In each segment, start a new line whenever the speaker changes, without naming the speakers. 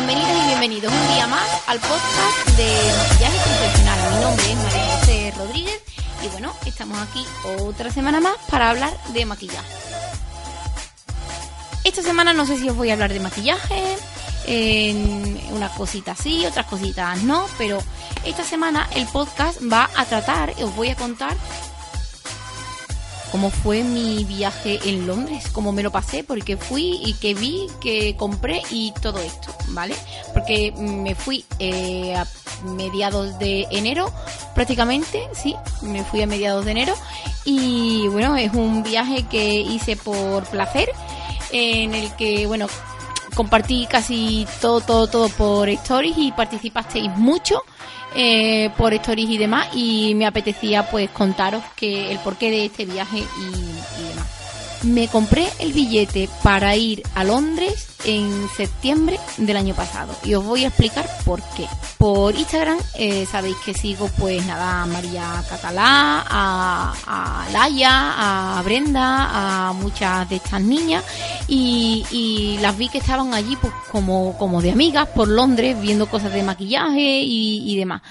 bienvenidas y bienvenidos un día más al podcast de maquillaje profesional. Mi nombre es María José Rodríguez y bueno, estamos aquí otra semana más para hablar de maquillaje. Esta semana no sé si os voy a hablar de maquillaje, en unas cositas sí, otras cositas no, pero esta semana el podcast va a tratar, os voy a contar cómo fue mi viaje en Londres, cómo me lo pasé, porque fui y que vi, que compré y todo esto, ¿vale? Porque me fui eh, a mediados de enero, prácticamente, sí, me fui a mediados de enero y bueno, es un viaje que hice por placer, en el que, bueno, compartí casi todo, todo, todo por stories y participasteis mucho eh, por stories y demás y me apetecía pues contaros que el porqué de este viaje y, y demás. Me compré el billete para ir a Londres en septiembre del año pasado y os voy a explicar por qué. Por Instagram eh, sabéis que sigo pues nada a María Catalá, a, a Laia, a Brenda, a muchas de estas niñas y, las vi que estaban allí pues como, como de amigas por Londres viendo cosas de maquillaje y, demás.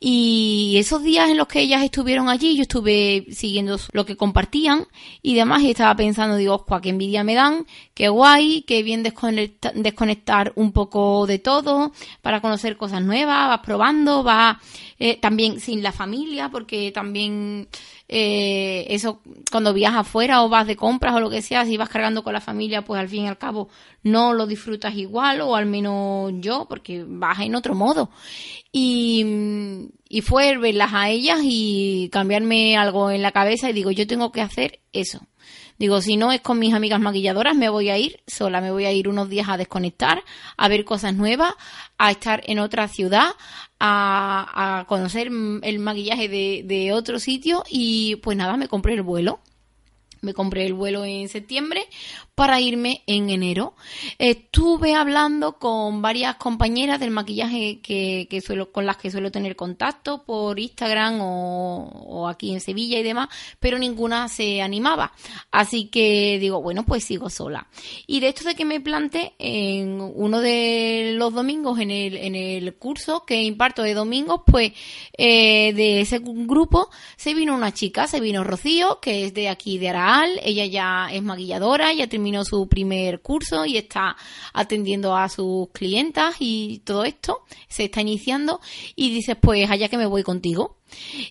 Y esos días en los que ellas estuvieron allí yo estuve siguiendo lo que compartían y demás y estaba pensando digo, qué envidia me dan, qué guay, qué bien desconectar, desconectar un poco de todo para conocer cosas nuevas, vas probando, vas eh, también sin la familia, porque también eh, eso cuando viajas afuera o vas de compras o lo que sea, si vas cargando con la familia, pues al fin y al cabo no lo disfrutas igual, o al menos yo, porque vas en otro modo. Y, y fue verlas a ellas y cambiarme algo en la cabeza y digo, yo tengo que hacer eso. Digo, si no es con mis amigas maquilladoras, me voy a ir sola, me voy a ir unos días a desconectar, a ver cosas nuevas, a estar en otra ciudad, a, a conocer el maquillaje de, de otro sitio y pues nada, me compré el vuelo. Me compré el vuelo en septiembre para irme en enero. Estuve hablando con varias compañeras del maquillaje que, que suelo, con las que suelo tener contacto por Instagram o, aquí en Sevilla y demás, pero ninguna se animaba. Así que digo, bueno, pues sigo sola. Y de esto de que me planté en uno de los domingos en el, en el curso que imparto de domingos, pues eh, de ese grupo se vino una chica, se vino Rocío, que es de aquí de Araal, ella ya es maquilladora, ya terminó su primer curso y está atendiendo a sus clientas y todo esto se está iniciando y dices pues allá que me voy contigo.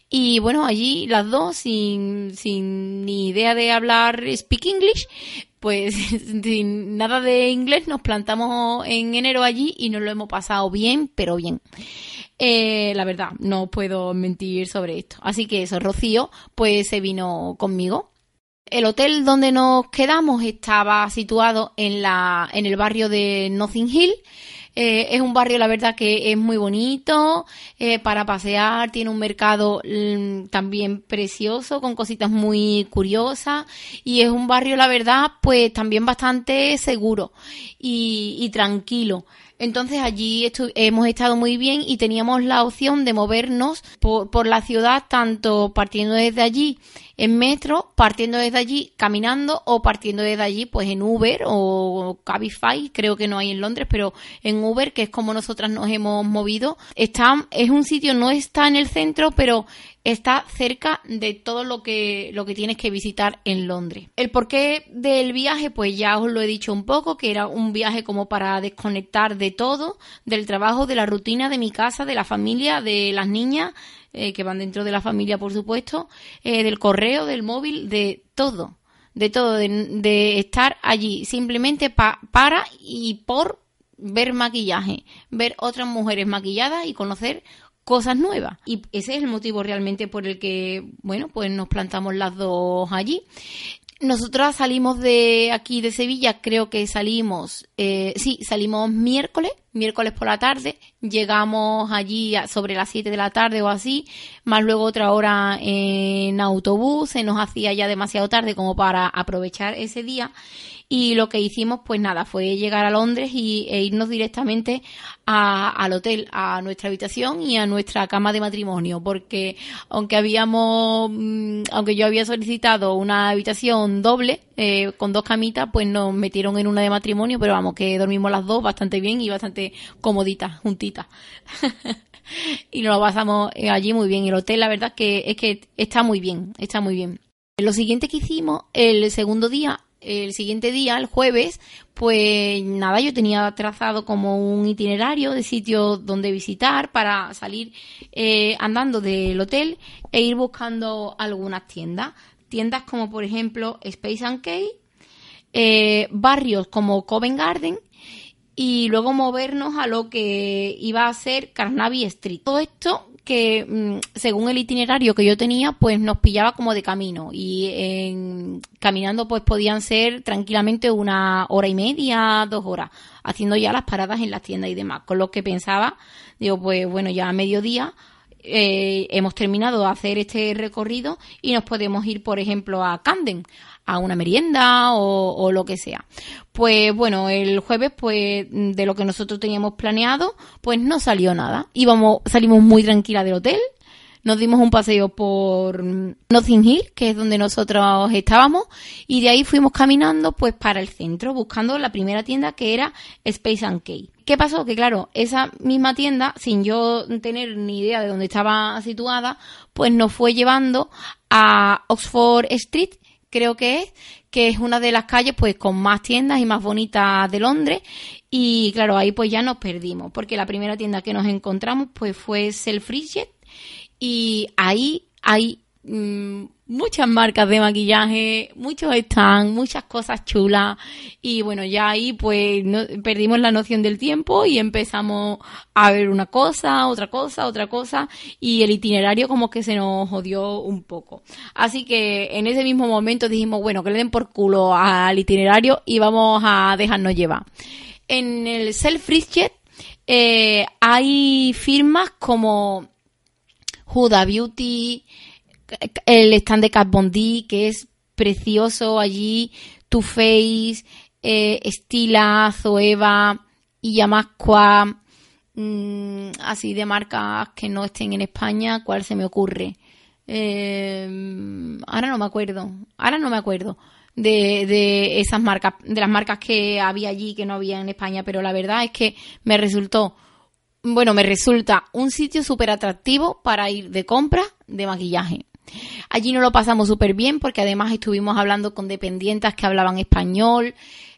Y bueno, allí las dos sin, sin ni idea de hablar speak English, pues sin nada de inglés nos plantamos en enero allí y nos lo hemos pasado bien, pero bien. Eh, la verdad, no puedo mentir sobre esto. Así que eso, Rocío, pues se vino conmigo el hotel donde nos quedamos estaba situado en, la, en el barrio de Nothing Hill. Eh, es un barrio, la verdad, que es muy bonito eh, para pasear. Tiene un mercado mmm, también precioso, con cositas muy curiosas. Y es un barrio, la verdad, pues también bastante seguro y tranquilo. Entonces allí hemos estado muy bien y teníamos la opción de movernos por, por, la ciudad, tanto partiendo desde allí en metro, partiendo desde allí caminando o partiendo desde allí pues en Uber o Cabify, creo que no hay en Londres, pero en Uber, que es como nosotras nos hemos movido. Está, es un sitio, no está en el centro, pero está cerca de todo lo que, lo que tienes que visitar en Londres. El porqué del viaje, pues ya os lo he dicho un poco, que era un viaje como para desconectar de todo, del trabajo, de la rutina, de mi casa, de la familia, de las niñas, eh, que van dentro de la familia, por supuesto, eh, del correo, del móvil, de todo, de todo, de, de estar allí simplemente pa, para y por ver maquillaje, ver otras mujeres maquilladas y conocer cosas nuevas. Y ese es el motivo realmente por el que, bueno, pues nos plantamos las dos allí. Nosotras salimos de aquí de Sevilla, creo que salimos, eh, sí, salimos miércoles, miércoles por la tarde, llegamos allí sobre las 7 de la tarde o así, más luego otra hora en autobús, se nos hacía ya demasiado tarde como para aprovechar ese día y lo que hicimos pues nada fue llegar a Londres y, e irnos directamente al hotel, a nuestra habitación y a nuestra cama de matrimonio, porque aunque habíamos, mm, aunque yo había solicitado una habitación doble eh, con dos camitas, pues nos metieron en una de matrimonio, pero vamos que dormimos las dos bastante bien y bastante comoditas, juntitas. y nos lo pasamos eh, allí muy bien. El hotel, la verdad que es que está muy bien, está muy bien. Lo siguiente que hicimos, el segundo día, el siguiente día, el jueves, pues nada, yo tenía trazado como un itinerario de sitios donde visitar para salir eh, andando del hotel e ir buscando algunas tiendas. Tiendas como por ejemplo Space and Key, eh, barrios como Covent Garden y luego movernos a lo que iba a ser Carnaby Street. Todo esto que mm, según el itinerario que yo tenía, pues nos pillaba como de camino y caminando pues podían ser tranquilamente una hora y media, dos horas, haciendo ya las paradas en las tiendas y demás. Con lo que pensaba, digo, pues bueno, ya a mediodía eh, hemos terminado de hacer este recorrido y nos podemos ir, por ejemplo, a Camden, a una merienda o, lo que sea. Pues bueno, el jueves, pues de lo que nosotros teníamos planeado, pues no salió nada. Íbamos, salimos muy tranquila del hotel, nos dimos un paseo por Nothing Hill, que es donde nosotros estábamos, y de ahí fuimos caminando pues para el centro, buscando la primera tienda que era Space and Key. ¿Qué pasó? Que claro, esa misma tienda, sin yo tener ni idea de dónde estaba situada, pues nos fue llevando a Oxford Street, creo que es, que es una de las calles pues con más tiendas y más bonitas de Londres. Y claro, ahí pues ya nos perdimos, porque la primera tienda que nos encontramos pues fue Selfridges. Y ahí hay mm, muchas marcas de maquillaje, muchos stands, muchas cosas chulas y bueno, ya ahí pues perdimos la noción del tiempo y empezamos a ver una cosa, otra cosa, otra cosa y el itinerario como que se nos jodió un poco. Así que en ese mismo momento dijimos, bueno, que le den por culo al itinerario y vamos a dejarnos llevar. En el Selfridges eh, hay firmas como Huda Beauty, el stand de Kat Von que es precioso allí, Too Face, eh, Estila, Zoeva y Yamasqua, mm, así de marcas que no estén en España, ¿cuál se me ocurre? Eh, ahora no me acuerdo, ahora no me acuerdo de, de esas marcas, de las marcas que había allí que no había en España, pero la verdad es que me resultó, bueno, me resulta un sitio súper atractivo para ir de compra de maquillaje. Allí nos lo pasamos súper bien porque además estuvimos hablando con dependientes que hablaban español.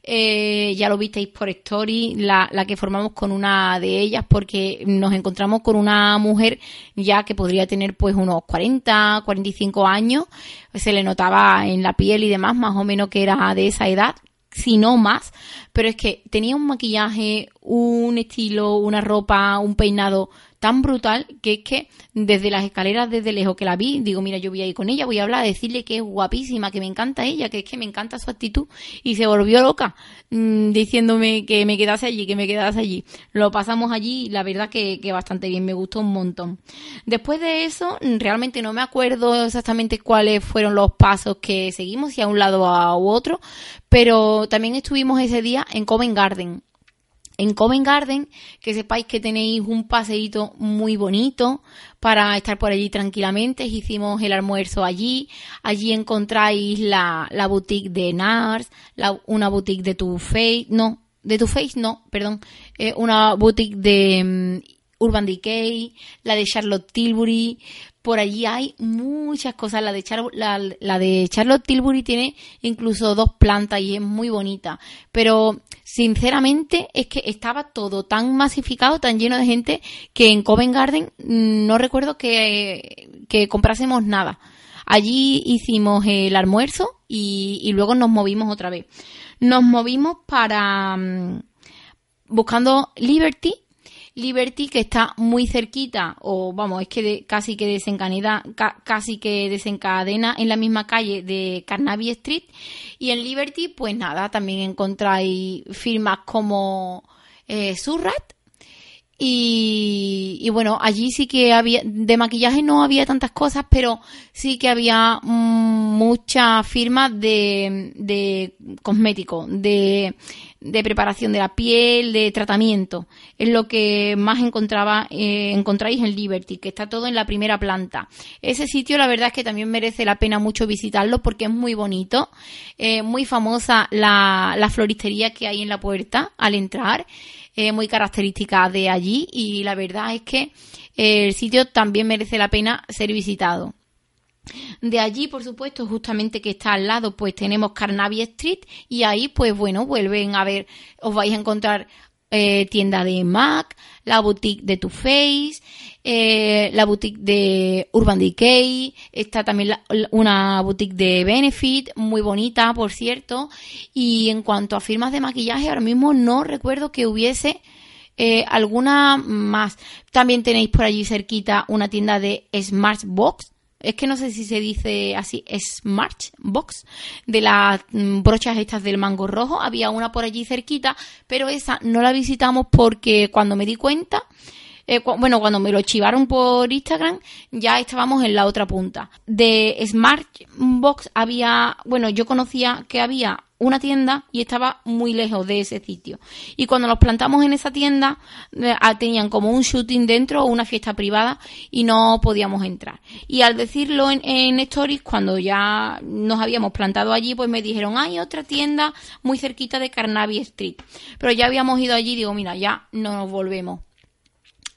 Eh, ya lo visteis por Story, la, la, que formamos con una de ellas porque nos encontramos con una mujer ya que podría tener pues unos 40, 45 años. Se le notaba en la piel y demás más o menos que era de esa edad si no más, pero es que tenía un maquillaje, un estilo, una ropa, un peinado tan brutal que es que desde las escaleras, desde lejos que la vi, digo, mira, yo voy a ir con ella, voy a hablar, decirle que es guapísima, que me encanta ella, que es que me encanta su actitud. Y se volvió loca mm, diciéndome que me quedase allí, que me quedase allí. Lo pasamos allí y la verdad que, que bastante bien, me gustó un montón. Después de eso, realmente no me acuerdo exactamente cuáles fueron los pasos que seguimos, si a un lado a otro, pero también estuvimos ese día en Covent Garden en Covent Garden, que sepáis que tenéis un paseíto muy bonito para estar por allí tranquilamente. Hicimos el almuerzo allí. Allí encontráis la, la boutique de NARS, la, una boutique de Too Faced, no, de Too Faced no, perdón, eh, una boutique de mm, Urban Decay, la de Charlotte Tilbury, por allí hay muchas cosas. La de, Charlotte Tilbury tiene incluso dos plantas y es muy bonita. Pero sinceramente es que estaba todo tan masificado, tan lleno de gente, que en Covent Garden mm, no recuerdo que, comprásemos nada. Allí hicimos el almuerzo y, y, luego nos movimos otra vez. Nos movimos para... Mm, buscando Liberty Liberty, que está muy cerquita, o vamos, es que casi que desencadena, casi que desencadena en la misma calle de Carnaby Street. Y en Liberty, pues nada, también encontráis firmas como eh, Surrat Y, bueno, allí sí que había, de maquillaje no había tantas cosas, pero sí que había mm, muchas firmas de, de cosméticos, de, de preparación de la piel, de tratamiento. Es lo que más encontraba, eh, encontráis en Liberty, que está todo en la primera planta. Ese sitio la verdad es que también merece la pena mucho visitarlo porque es muy bonito, eh, muy famosa la, la floristería que hay en la puerta al entrar. Eh, muy característica de allí y la verdad es que el sitio también merece la pena ser visitado. De allí, por supuesto, justamente que está al lado, pues tenemos Carnaby Street y ahí, pues bueno, vuelven a ver, os vais a encontrar eh, tienda de MAC, la boutique de Too Face, eh, la boutique de Urban Decay, está también una boutique de Benefit, muy bonita, por cierto. Y en cuanto a firmas de maquillaje, ahora mismo no recuerdo que hubiese eh, alguna más. También tenéis por allí cerquita una tienda de Smart Box, es que no sé si se dice así, Smart Box, de las mm, brochas estas del mango rojo. Había una por allí cerquita, pero esa no la visitamos porque cuando me di cuenta, eh, bueno, cuando me lo chivaron por Instagram, ya estábamos en la otra punta. De Smart Box había, bueno, yo conocía que había una tienda y estaba muy lejos de ese sitio. Y cuando nos plantamos en esa tienda, eh, tenían como un shooting dentro o una fiesta privada y no podíamos entrar. Y al decirlo en, Stories, cuando ya nos habíamos plantado allí, pues me dijeron, hay otra tienda muy cerquita de Carnaby Street. Pero ya habíamos ido allí y digo, mira, ya no nos volvemos.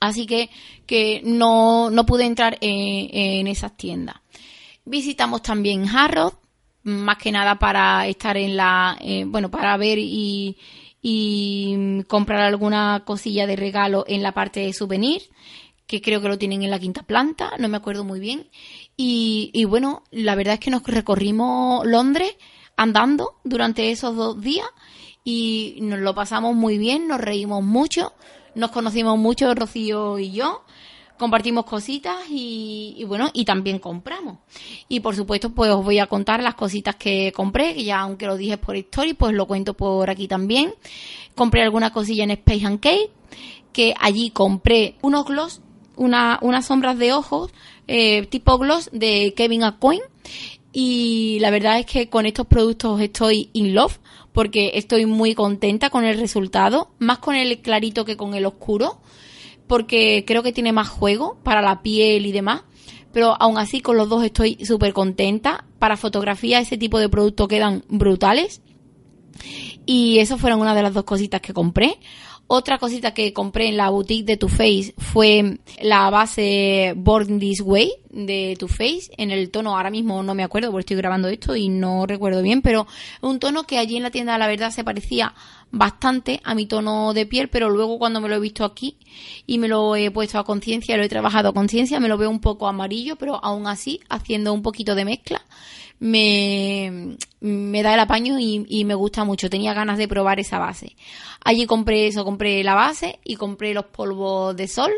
Así que, que no, no pude entrar en, en esas tiendas. Visitamos también Harrods, más que nada para estar en la, eh, bueno, para ver y, y comprar alguna cosilla de regalo en la parte de souvenir, que creo que lo tienen en la quinta planta, no me acuerdo muy bien. Y, y bueno, la verdad es que nos recorrimos Londres andando durante esos dos días y nos lo pasamos muy bien, nos reímos mucho, nos conocimos mucho Rocío y yo compartimos cositas y, bueno, y también compramos. Y por supuesto, pues os voy a contar las cositas que compré, que ya aunque lo dije por Story, pues lo cuento por aquí también. Compré alguna cosilla en Space and Cake, que allí compré unos gloss, una, unas sombras de ojos, eh, tipo gloss de Kevin Acoin. Y la verdad es que con estos productos estoy in love porque estoy muy contenta con el resultado, más con el clarito que con el oscuro porque creo que tiene más juego para la piel y demás. Pero aún así con los dos estoy súper contenta. Para fotografía ese tipo de productos quedan brutales. Y eso fueron una de las dos cositas que compré. Otra cosita que compré en la boutique de Too Face fue la base Born This Way de Too Face en el tono, ahora mismo no me acuerdo porque estoy grabando esto y no recuerdo bien, pero un tono que allí en la tienda la verdad se parecía bastante a mi tono de piel, pero luego cuando me lo he visto aquí y me lo he puesto a conciencia, lo he trabajado a conciencia, me lo veo un poco amarillo, pero aún así haciendo un poquito de mezcla me, me da el apaño y, y, me gusta mucho. Tenía ganas de probar esa base. Allí compré eso, compré la base y compré los polvos de sol,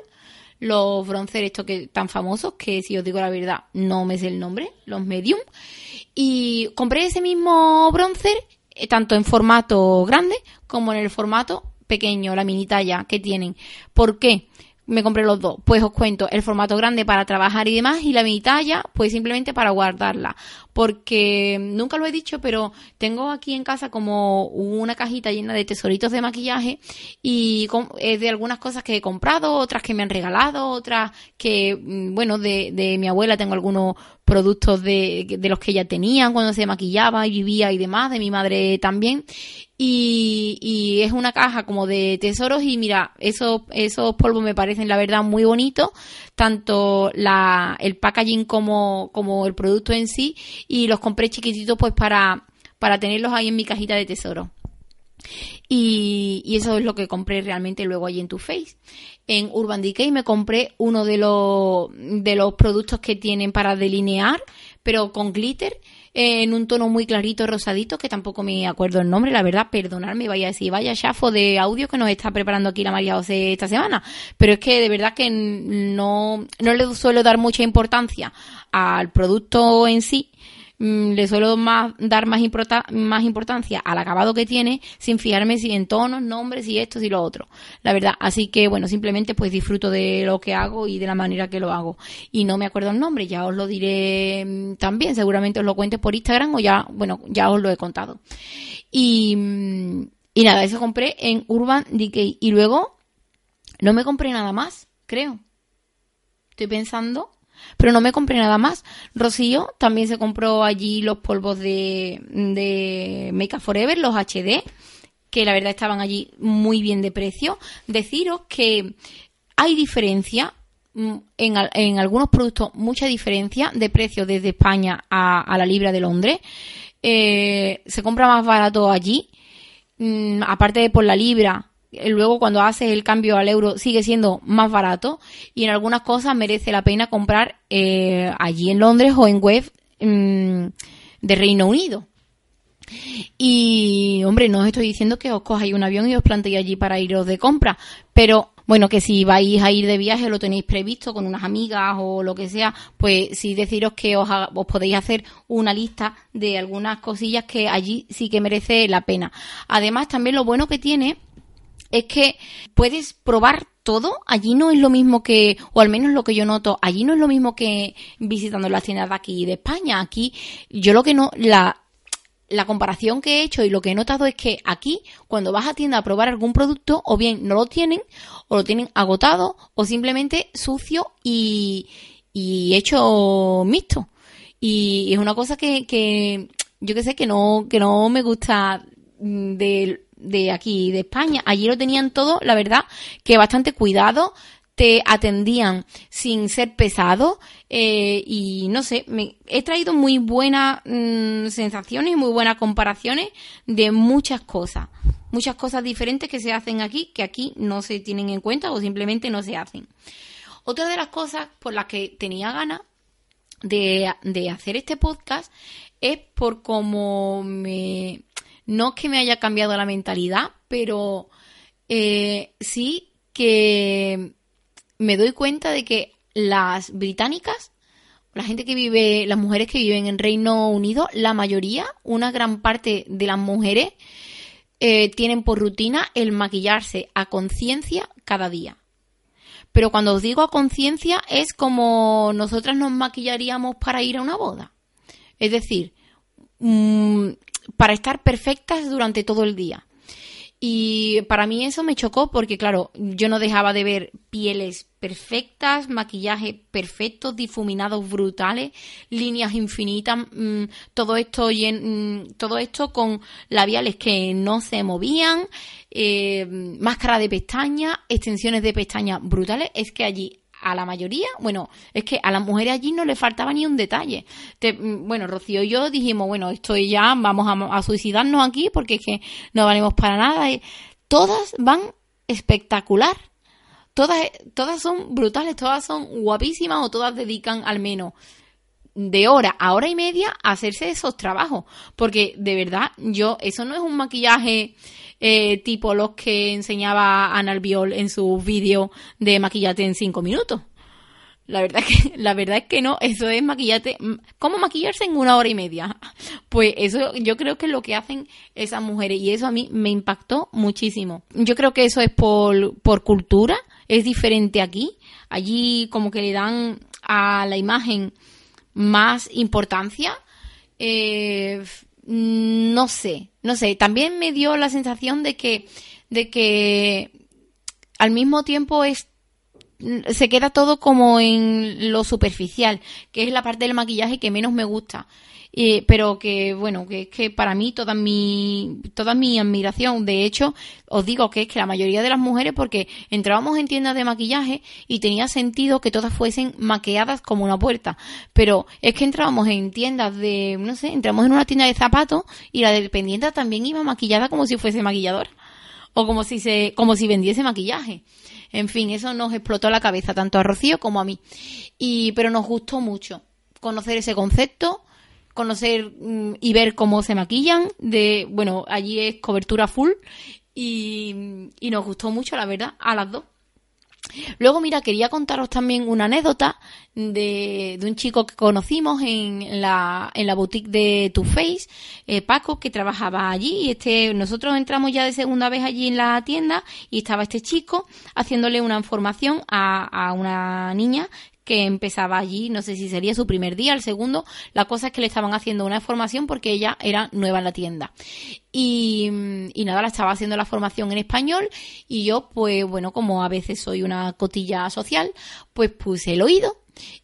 los bronzer estos que tan famosos, que si os digo la verdad no me sé el nombre, los medium. Y compré ese mismo bronzer tanto en formato grande como en el formato pequeño, la mini talla que tienen. ¿Por qué? me compré los dos. Pues os cuento el formato grande para trabajar y demás y la mini talla pues simplemente para guardarla. Porque nunca lo he dicho, pero tengo aquí en casa como una cajita llena de tesoritos de maquillaje y es de algunas cosas que he comprado, otras que me han regalado, otras que, mm, bueno, de, de mi abuela tengo algunos productos de, de los que ella tenía cuando se maquillaba y vivía y demás, de mi madre también. Y, y, es una caja como de tesoros y mira, esos, esos polvos me parecen la verdad muy bonitos, tanto la, el packaging como, como el producto en sí y los compré chiquititos pues para, para tenerlos ahí en mi cajita de tesoro. Y, y, eso es lo que compré realmente luego allí en Too Face. En Urban Decay me compré uno de los, de los productos que tienen para delinear, pero con glitter en un tono muy clarito, rosadito, que tampoco me acuerdo el nombre, la verdad, perdonadme, vaya a decir, vaya chafo de audio que nos está preparando aquí la María José esta semana. Pero es que de verdad que no, no le suelo dar mucha importancia al producto en sí, mm, le suelo más, dar más, importancia al acabado que tiene sin fijarme si en tonos, nombres y esto y lo otro. La verdad, así que bueno, simplemente pues disfruto de lo que hago y de la manera que lo hago. Y no me acuerdo el nombre, ya os lo diré mm, también, seguramente os lo cuente por Instagram o ya, bueno, ya os lo he contado. Y, mm, y nada, eso compré en Urban Decay. Y luego no me compré nada más, creo. Estoy pensando pero no me compré nada más. Rocío también se compró allí los polvos de, de Make Up Forever, los HD, que la verdad estaban allí muy bien de precio. Deciros que hay diferencia mm, en, en, algunos productos mucha diferencia de precio desde España a, la libra de Londres. Eh, se compra más barato allí. Mm, aparte de por la libra, luego cuando haces el cambio al euro sigue siendo más barato y en algunas cosas merece la pena comprar eh, allí en Londres o en web mm, de Reino Unido. Y, hombre, no os estoy diciendo que os cojáis un avión y os planteéis allí para iros de compra, pero bueno, que si vais a ir de viaje lo tenéis previsto con unas amigas o lo que sea, pues sí deciros que os podéis hacer una lista de algunas cosillas que allí sí que merece la pena. Además, también lo bueno que tiene es que puedes probar todo. Allí no es lo mismo que, o al menos lo que yo noto, allí no es lo mismo que visitando las tiendas de aquí de España. Aquí, yo lo que no, la, la comparación que he hecho y lo que he notado es que aquí, cuando vas a tienda a probar algún producto, o bien no lo tienen, o lo tienen agotado, o simplemente sucio y, y hecho mixto. Y es una cosa que, que yo que sé, que no, que no me gusta de de aquí, de España. Allí lo tenían todo, la verdad, que bastante cuidado, te atendían sin ser pesado eh, y no sé, me, he traído muy buenas mm, sensaciones muy buenas comparaciones de muchas cosas, muchas cosas diferentes que se hacen aquí que aquí no se tienen en cuenta o simplemente no se hacen. Otra de las cosas por las que tenía ganas de, de hacer este podcast es por cómo me, no que me haya cambiado la mentalidad, pero eh, sí que me doy cuenta de que las británicas, la gente que vive, las mujeres que viven en Reino Unido, la mayoría, una gran parte de las mujeres, eh, tienen por rutina el maquillarse a conciencia cada día. Pero cuando os digo a conciencia es como nosotras nos maquillaríamos para ir a una boda. Es decir, mm, para estar perfectas durante todo el día. Y para mí eso me chocó porque, claro, yo no dejaba de ver pieles perfectas, maquillaje perfecto, difuminados brutales, líneas infinitas, mm, todo esto mm, todo esto con labiales que no se movían, eh, máscara de pestaña, extensiones de pestaña brutales. Es que allí a la mayoría, bueno, es que a las mujeres allí no le faltaba ni un detalle. Mm, bueno, Rocío y yo dijimos, bueno, esto ya vamos a, suicidarnos aquí porque es que no valemos para nada. todas van espectacular. Todas, todas son brutales, todas son guapísimas o todas dedican al menos de hora a hora y media hacerse esos trabajos. Porque de verdad, yo, eso no es un maquillaje eh, tipo los que enseñaba Ana Albiol en su vídeo de maquillate en cinco minutos. La verdad, que, la verdad es que no, eso es maquillate. Mm, ¿Cómo maquillarse en una hora y media? Pues eso yo creo que es lo que hacen esas mujeres y eso a mí me impactó muchísimo. Yo creo que eso es por, por cultura, es diferente aquí. Allí como que le dan a la imagen más importancia. Eh, no sé, no sé, también me dio la sensación de que, de que al mismo tiempo es se queda todo como en lo superficial, que es la parte del maquillaje que menos me gusta pero que bueno, que es que para mí toda mi, toda mi admiración, de hecho, os digo que es que la mayoría de las mujeres, porque entrábamos en tiendas de maquillaje y tenía sentido que todas fuesen maquilladas como una puerta, pero es que entrábamos en tiendas de, no sé, entramos en una tienda de zapatos y la dependiente también iba maquillada como si fuese maquilladora o como si se, como si vendiese maquillaje. En fin, eso nos explotó la cabeza tanto a Rocío como a mí. Y, pero nos gustó mucho conocer ese concepto, conocer mm, y ver cómo se maquillan. De, bueno, allí es cobertura full y, y nos gustó mucho, la verdad, a las dos. Luego, mira, quería contaros también una anécdota de, un chico que conocimos en la, en la boutique de Too Face, eh, Paco, que trabajaba allí. Este, nosotros entramos ya de segunda vez allí en la tienda y estaba este chico haciéndole una información a, a una niña que empezaba allí, no sé si sería su primer día, el segundo, la cosa es que le estaban haciendo una formación porque ella era nueva en la tienda. Y, y, nada, la estaba haciendo la formación en español y yo, pues bueno, como a veces soy una cotilla social, pues puse el oído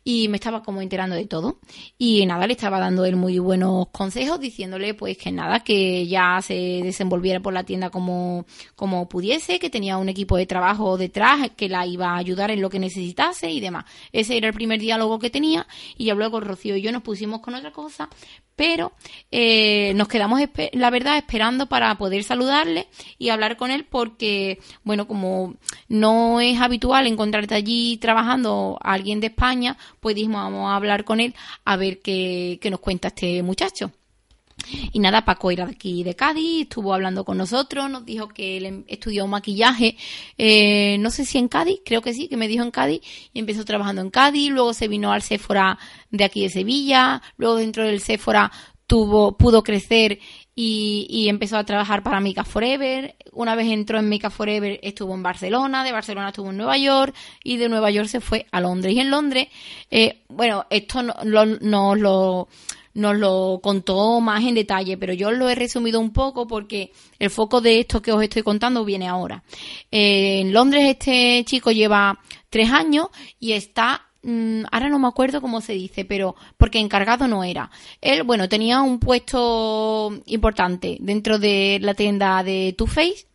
y me estaba como enterando de todo. Y nada, le estaba dando él muy buenos consejos, diciéndole pues que nada, que ya se desenvolviera por la tienda como, como pudiese, que tenía un equipo de trabajo detrás que la iba a ayudar en lo que necesitase y demás. Ese era el primer diálogo que tenía y ya luego Rocío y yo nos pusimos con otra cosa, pero eh, nos quedamos, la verdad, esperando para poder saludarle y hablar con él porque, bueno, como no es habitual encontrarte allí trabajando a alguien de España, pues dijimos, vamos a hablar con él a ver qué, qué nos cuenta este muchacho. Y nada, Paco era de aquí de Cádiz, estuvo hablando con nosotros, nos dijo que él estudió maquillaje, eh, no sé si en Cádiz, creo que sí, que me dijo en Cádiz, y empezó trabajando en Cádiz, luego se vino al Sephora de aquí de Sevilla, luego dentro del Sephora tuvo, pudo crecer y, empezó a trabajar para Mica Forever. Una vez entró en Mica Forever, estuvo en Barcelona, de Barcelona estuvo en Nueva York y de Nueva York se fue a Londres. Y en Londres, eh, bueno, esto nos no, lo nos lo contó más en detalle, pero yo lo he resumido un poco porque el foco de esto que os estoy contando viene ahora. Eh, en Londres este chico lleva tres años y está mm, ahora no me acuerdo cómo se dice, pero porque encargado no era. Él, bueno, tenía un puesto importante dentro de la tienda de Too Face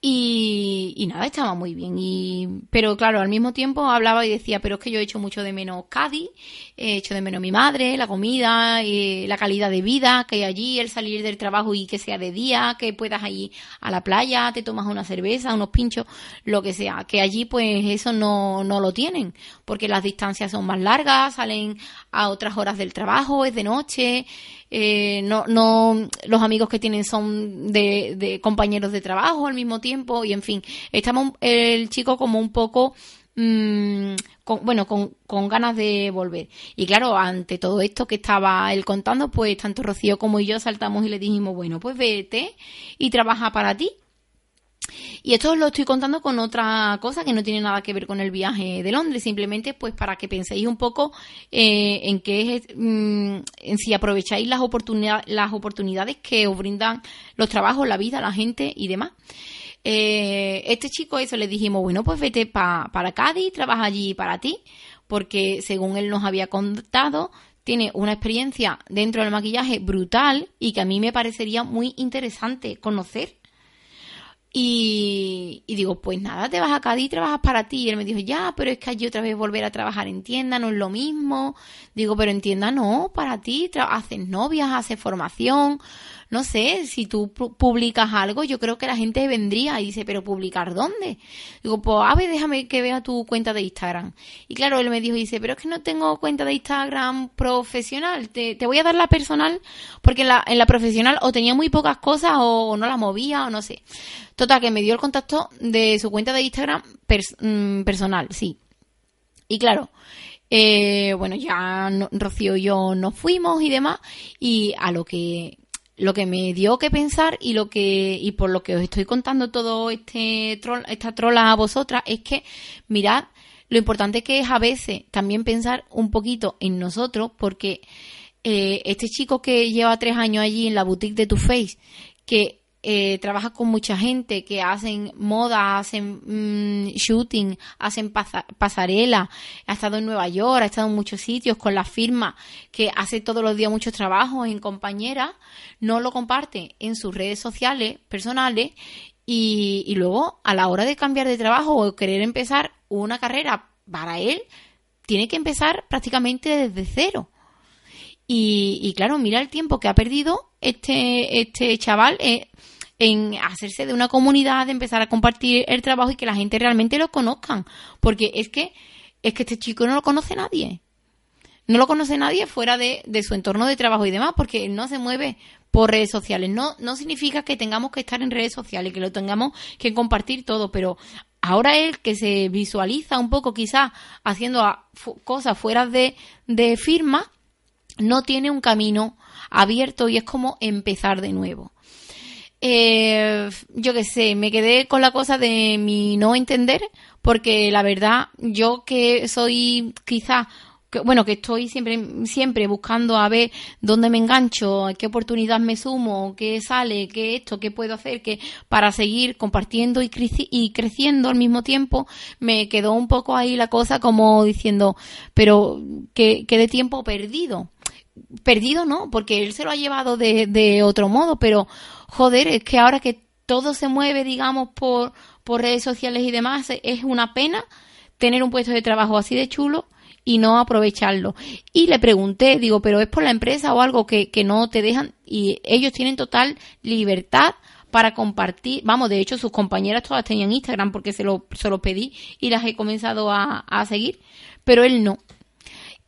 y, nada, estaba muy bien. Y, pero claro, al mismo tiempo hablaba y decía, pero es que yo he hecho mucho de menos Cádiz, he hecho de menos mi madre, la comida, eh, la calidad de vida que allí, el salir del trabajo y que sea de día, que puedas ir a la playa, te tomas una cerveza, unos pinchos, lo que sea. Que allí pues eso no, no lo tienen, porque las distancias son más largas, salen a otras horas del trabajo, es de noche, eh, no, no, los amigos que tienen son de, de, compañeros de trabajo al mismo tiempo y en fin, estamos el chico como un poco, mmm, con, bueno, con, con ganas de volver. Y claro, ante todo esto que estaba él contando, pues tanto Rocío como yo saltamos y le dijimos, bueno, pues vete y trabaja para ti y esto os lo estoy contando con otra cosa que no tiene nada que ver con el viaje de Londres, simplemente pues para que penséis un poco eh, en qué es, mm, en si aprovecháis las, oportunidades las oportunidades que os brindan los trabajos, la vida, la gente y demás. Eh, este chico, eso le dijimos, bueno, pues vete para Cádiz, trabaja allí para ti, porque según él nos había contado, tiene una experiencia dentro del maquillaje brutal y que a mí me parecería muy interesante conocer y, digo, pues nada, te vas a Cádiz y trabajas para ti. Y él me dijo, ya, pero es que allí otra vez volver a trabajar en tienda no es lo mismo. Digo, pero en tienda no, para ti, haces novias, haces formación. No sé, si tú publicas algo, yo creo que la gente vendría y dice, pero ¿publicar dónde? Digo, pues a ver, déjame que vea tu cuenta de Instagram. Y claro, él me dijo, dice, pero es que no tengo cuenta de Instagram profesional, te, te voy a dar la personal, porque en la, profesional o tenía muy pocas cosas o no las movía o no sé. Total, que me dio el contacto de su cuenta de Instagram mm, personal, sí. Y claro, eh, bueno, ya Rocío y yo nos fuimos y demás, y a lo que lo que me dio que pensar y lo que y por lo que os estoy contando todo este esta trola a vosotras es que mirad lo importante que es a veces también pensar un poquito en nosotros porque eh, este chico que lleva tres años allí en la boutique de Too Face que eh, trabaja con mucha gente que hacen moda, hacen mm, shooting, hacen pasarela, ha estado en Nueva York, ha estado en muchos sitios con la firma, que hace todos los días muchos trabajos en compañera, no lo comparte en sus redes sociales personales y, y luego a la hora de cambiar de trabajo o querer empezar una carrera para él, tiene que empezar prácticamente desde cero. Y, y, claro, mira el tiempo que ha perdido este, este chaval eh, en hacerse de una comunidad, de empezar a compartir el trabajo y que la gente realmente lo conozcan. Porque es que, es que este chico no lo conoce nadie. No lo conoce nadie fuera de, de su entorno de trabajo y demás, porque él no se mueve por redes sociales. No, no significa que tengamos que estar en redes sociales, que lo tengamos que compartir todo, pero ahora él que se visualiza un poco quizás haciendo cosas fuera de, de firma, no tiene un camino abierto y es como empezar de nuevo. Eh, yo qué sé, me quedé con la cosa de mi no entender, porque la verdad, yo que soy quizás bueno, que estoy siempre, siempre buscando a ver dónde me engancho, qué oportunidad me sumo, qué sale, qué esto, qué puedo hacer, que para seguir compartiendo y, y creciendo al mismo tiempo, me quedó un poco ahí la cosa como diciendo, pero que, que de tiempo perdido. Perdido no, porque él se lo ha llevado de, de otro modo, pero joder, es que ahora que todo se mueve, digamos, por, por redes sociales y demás, es una pena tener un puesto de trabajo así de chulo y no aprovecharlo. Y le pregunté, digo, pero es por la empresa o algo que, que no te dejan y ellos tienen total libertad para compartir. Vamos, de hecho, sus compañeras todas tenían Instagram porque se lo, se lo pedí y las he comenzado a, a seguir, pero él no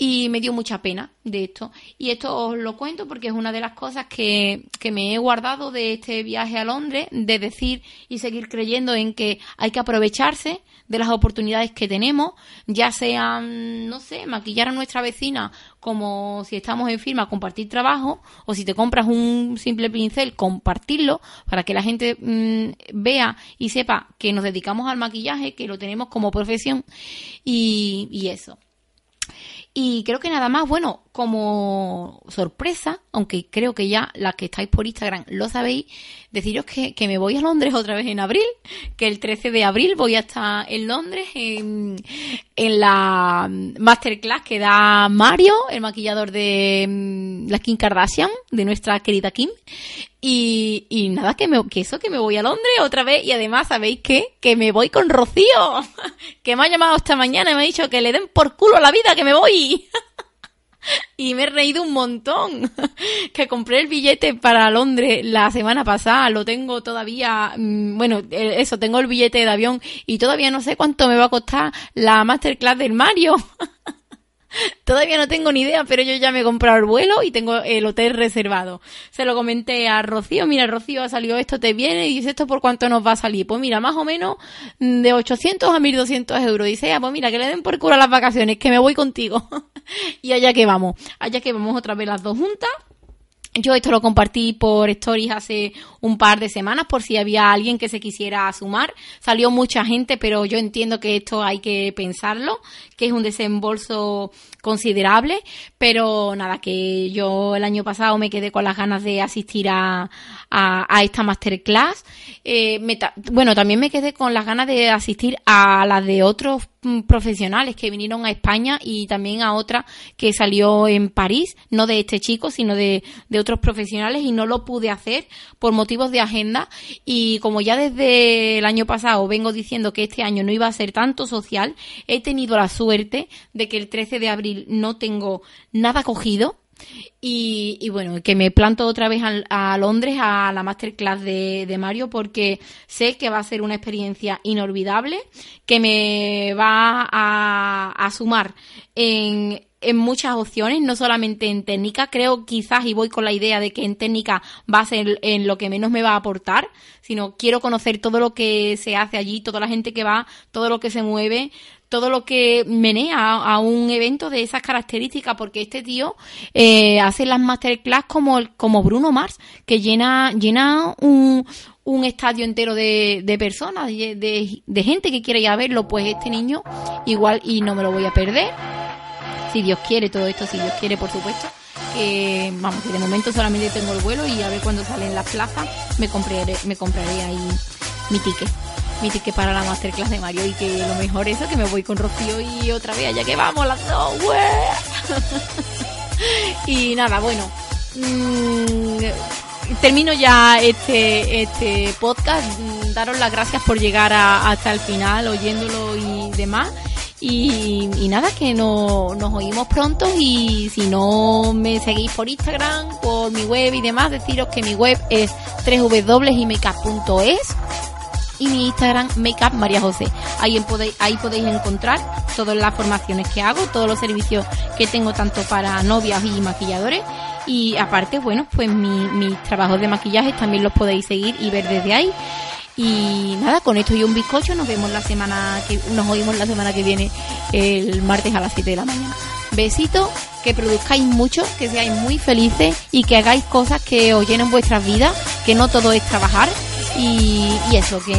y me dio mucha pena de esto. Y esto os lo cuento porque es una de las cosas que, que, me he guardado de este viaje a Londres, de decir y seguir creyendo en que hay que aprovecharse de las oportunidades que tenemos, ya sean, no sé, maquillar a nuestra vecina como si estamos en firma, compartir trabajo, o si te compras un simple pincel, compartirlo para que la gente mm, vea y sepa que nos dedicamos al maquillaje, que lo tenemos como profesión y, y eso. Y creo que nada más, bueno, como sorpresa, aunque creo que ya las que estáis por Instagram lo sabéis, deciros que, me voy a Londres otra vez en abril, que el 13 de abril voy a estar en Londres en, en la masterclass que da Mario, el maquillador de mm, la Kim Kardashian, de nuestra querida Kim. Y, y nada, que, me, que eso, que me voy a Londres otra vez. Y además, ¿sabéis qué? Que me voy con Rocío, que me ha llamado esta mañana y me ha dicho que le den por culo la vida, que me voy. y me he reído un montón. que compré el billete para Londres la semana pasada, lo tengo todavía, mm, bueno, eh, eso, tengo el billete de avión y todavía no sé cuánto me va a costar la masterclass del Mario. Todavía no tengo ni idea, pero yo ya me he comprado el vuelo y tengo el hotel reservado. Se lo comenté a Rocío, mira Rocío, ha salido esto, te viene y dice esto por cuánto nos va a salir. Pues mira, más o menos de 800 a 1200 euros. Dice, ah, pues mira, que le den por culo las vacaciones, que me voy contigo. y allá que vamos, allá que vamos otra vez las dos juntas yo esto lo compartí por stories hace un par de semanas por si había alguien que se quisiera sumar. Salió mucha gente, pero yo entiendo que esto hay que pensarlo, que es un desembolso considerable, pero nada, que yo el año pasado me quedé con las ganas de asistir a, a, esta masterclass. Eh, bueno, también me quedé con las ganas de asistir a las de otros profesionales que vinieron a España y también a otra que salió en París, no de este chico, sino de, de otros profesionales y no lo pude hacer por motivos de agenda. Y como ya desde el año pasado vengo diciendo que este año no iba a ser tanto social, he tenido la suerte de que el 13 de abril no tengo nada cogido y, bueno, que me planto otra vez a, Londres a la masterclass de, de, Mario porque sé que va a ser una experiencia inolvidable, que me va a, a sumar en, en muchas opciones, no solamente en técnica. Creo quizás, y voy con la idea de que en técnica va a ser en lo que menos me va a aportar, sino quiero conocer todo lo que se hace allí, toda la gente que va, todo lo que se mueve, todo lo que menea a, un evento de esas características, porque este tío eh, hace las masterclass como, como Bruno Mars, que llena, llena un, un estadio entero de, de personas, de, de gente que quiere ir a verlo, pues este niño igual y no me lo voy a perder si Dios quiere todo esto, si Dios quiere, por supuesto. Que, vamos, que de momento solamente tengo el vuelo y a ver cuando sale en las plazas me compraré, me compraré ahí mi ticket. Mi ticket para la masterclass de Mario y que lo mejor es eso, que me voy con Rocío y otra vez, ya que vamos las dos, y nada, bueno. Mm, termino ya este, este podcast. Daros las gracias por llegar hasta el final oyéndolo y demás. Y, nada, que no, nos oímos pronto y si no me seguís por Instagram, por mi web y demás, deciros que mi web es www.makeup.es y mi Instagram Makeup María José. Ahí podéis, ahí podéis encontrar todas las formaciones que hago, todos los servicios que tengo tanto para novias y maquilladores. Y aparte, bueno, pues mis trabajos de maquillaje también los podéis seguir y ver desde ahí. Y nada, con esto y un bizcocho nos vemos la semana que nos oímos la semana que viene el martes a las 7 de la mañana. Besitos, que produzcáis mucho, que seáis muy felices y que hagáis cosas que os llenen vuestras vidas, que no todo es trabajar. Y, y eso, que,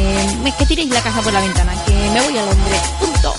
que tiréis la casa por la ventana, que me voy a Londres. Punto.